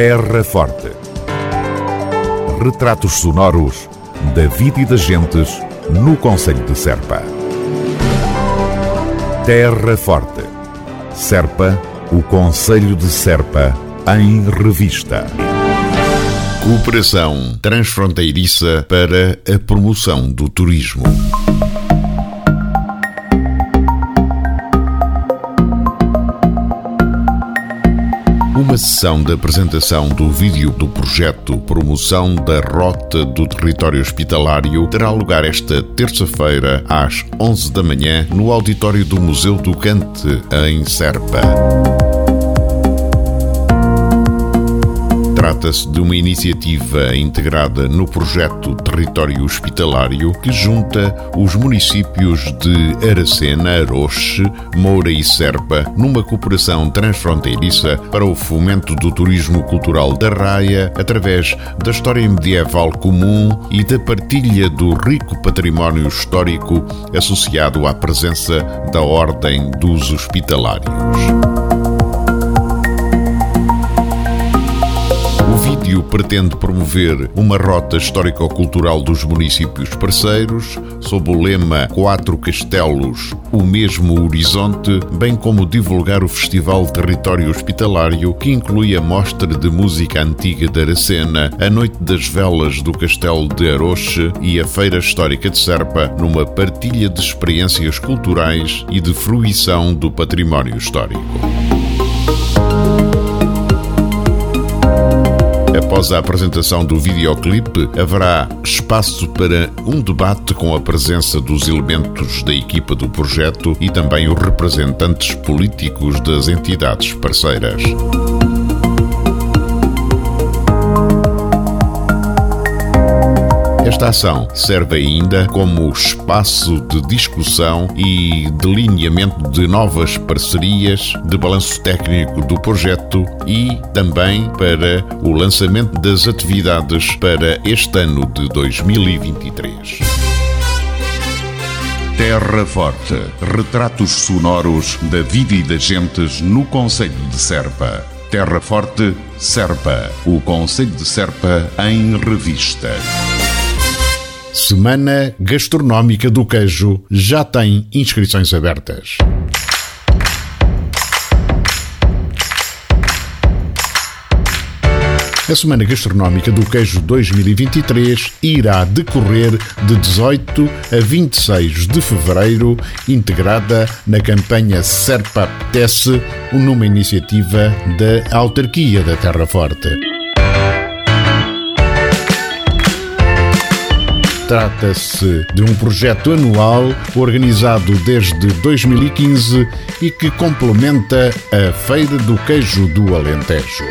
Terra Forte. Retratos sonoros da vida e das gentes no Conselho de Serpa. Terra Forte. Serpa, o Conselho de Serpa, em revista. Cooperação transfronteiriça para a promoção do turismo. Sessão de apresentação do vídeo do projeto Promoção da Rota do Território Hospitalário terá lugar esta terça-feira às 11 da manhã no auditório do Museu do Cante, em Serpa. Trata-se de uma iniciativa integrada no projeto Território Hospitalário que junta os municípios de Aracena, Aroche, Moura e Serpa numa cooperação transfronteiriça para o fomento do turismo cultural da Raia através da história medieval comum e da partilha do rico património histórico associado à presença da Ordem dos Hospitalários. Vídeo pretende promover uma rota histórico-cultural dos municípios parceiros, sob o lema Quatro Castelos, o mesmo horizonte, bem como divulgar o Festival Território Hospitalário, que inclui a mostra de música antiga de Aracena, a Noite das Velas do Castelo de Aroche e a Feira Histórica de Serpa, numa partilha de experiências culturais e de fruição do património histórico. Após a apresentação do videoclipe, haverá espaço para um debate com a presença dos elementos da equipa do projeto e também os representantes políticos das entidades parceiras. Esta ação serve ainda como espaço de discussão e delineamento de novas parcerias, de balanço técnico do projeto e também para o lançamento das atividades para este ano de 2023. Terra Forte. Retratos sonoros da vida e das gentes no Conselho de Serpa. Terra Forte, Serpa. O Conselho de Serpa em revista. Semana Gastronómica do Queijo já tem inscrições abertas. A Semana Gastronómica do Queijo 2023 irá decorrer de 18 a 26 de fevereiro, integrada na campanha Serpa Apetece, numa iniciativa da Autarquia da Terra Forte. Trata-se de um projeto anual organizado desde 2015 e que complementa a Feira do Queijo do Alentejo.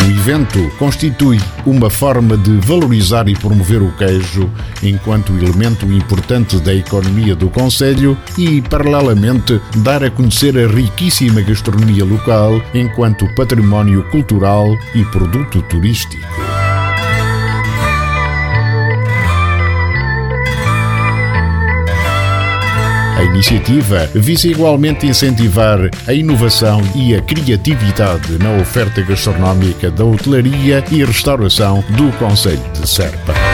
O evento constitui uma forma de valorizar e promover o queijo enquanto elemento importante da economia do Conselho e, paralelamente, dar a conhecer a riquíssima gastronomia local enquanto património cultural e produto turístico. A iniciativa visa igualmente incentivar a inovação e a criatividade na oferta gastronómica da hotelaria e restauração do Conselho de Serpa.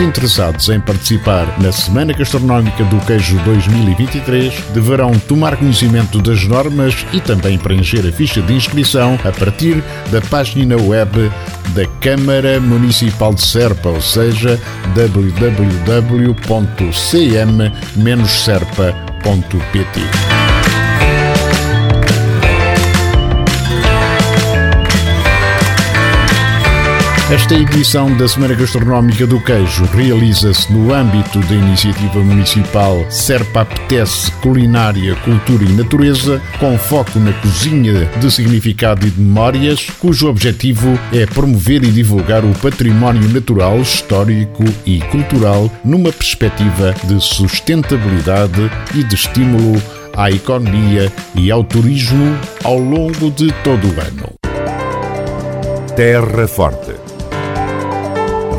Os interessados em participar na Semana Gastronómica do Queijo 2023 deverão tomar conhecimento das normas e também preencher a ficha de inscrição a partir da página web da Câmara Municipal de Serpa, ou seja, www.cm-serpa.pt. Esta edição da Semana Gastronómica do Queijo realiza-se no âmbito da iniciativa municipal Serpa Apetece Culinária, Cultura e Natureza, com foco na cozinha de significado e de memórias, cujo objetivo é promover e divulgar o património natural, histórico e cultural numa perspectiva de sustentabilidade e de estímulo à economia e ao turismo ao longo de todo o ano. Terra Forte